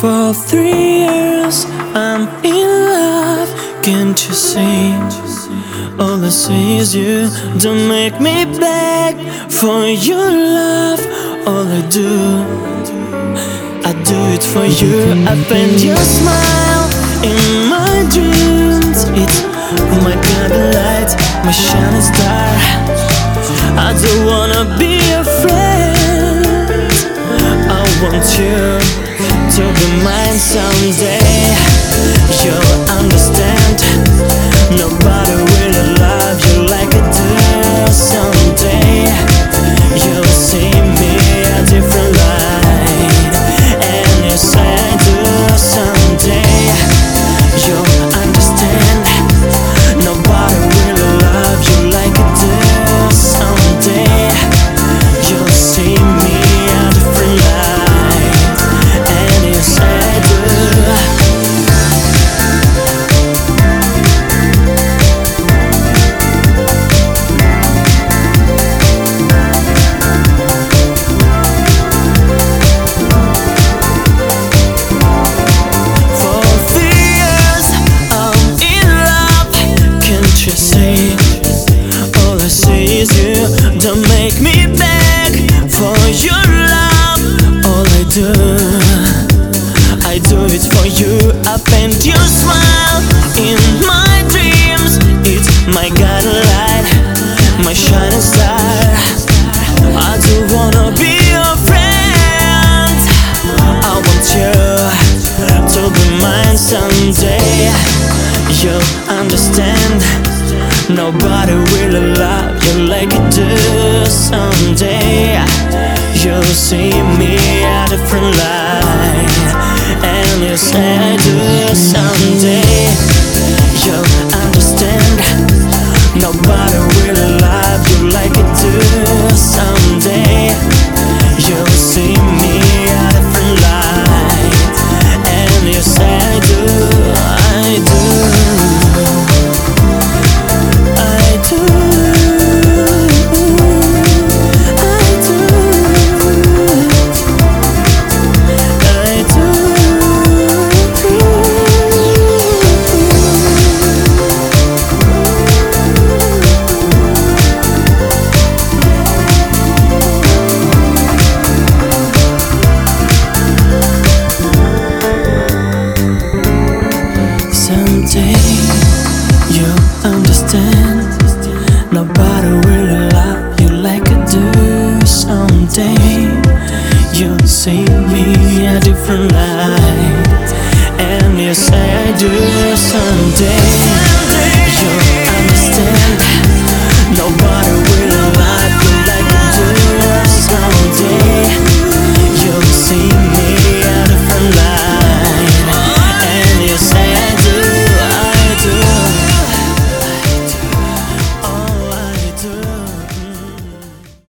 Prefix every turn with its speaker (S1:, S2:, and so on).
S1: For three years I'm in love, can't you see? All I see is you, don't make me beg for your love. All I do, I do it for you. I find your smile in my dreams. It's my of light, my shining star. You to be mine someday. You'll understand. Nobody I paint your smile in my dreams. It's my guiding light, my shining star. I do wanna be your friend. I want you to be mine someday. You'll understand. Nobody will love you like you do someday. You'll see me at a different light, yes I do someday. Someday you'll understand. Nobody will love you like I do. Someday you'll see me a different light, and yes I do someday.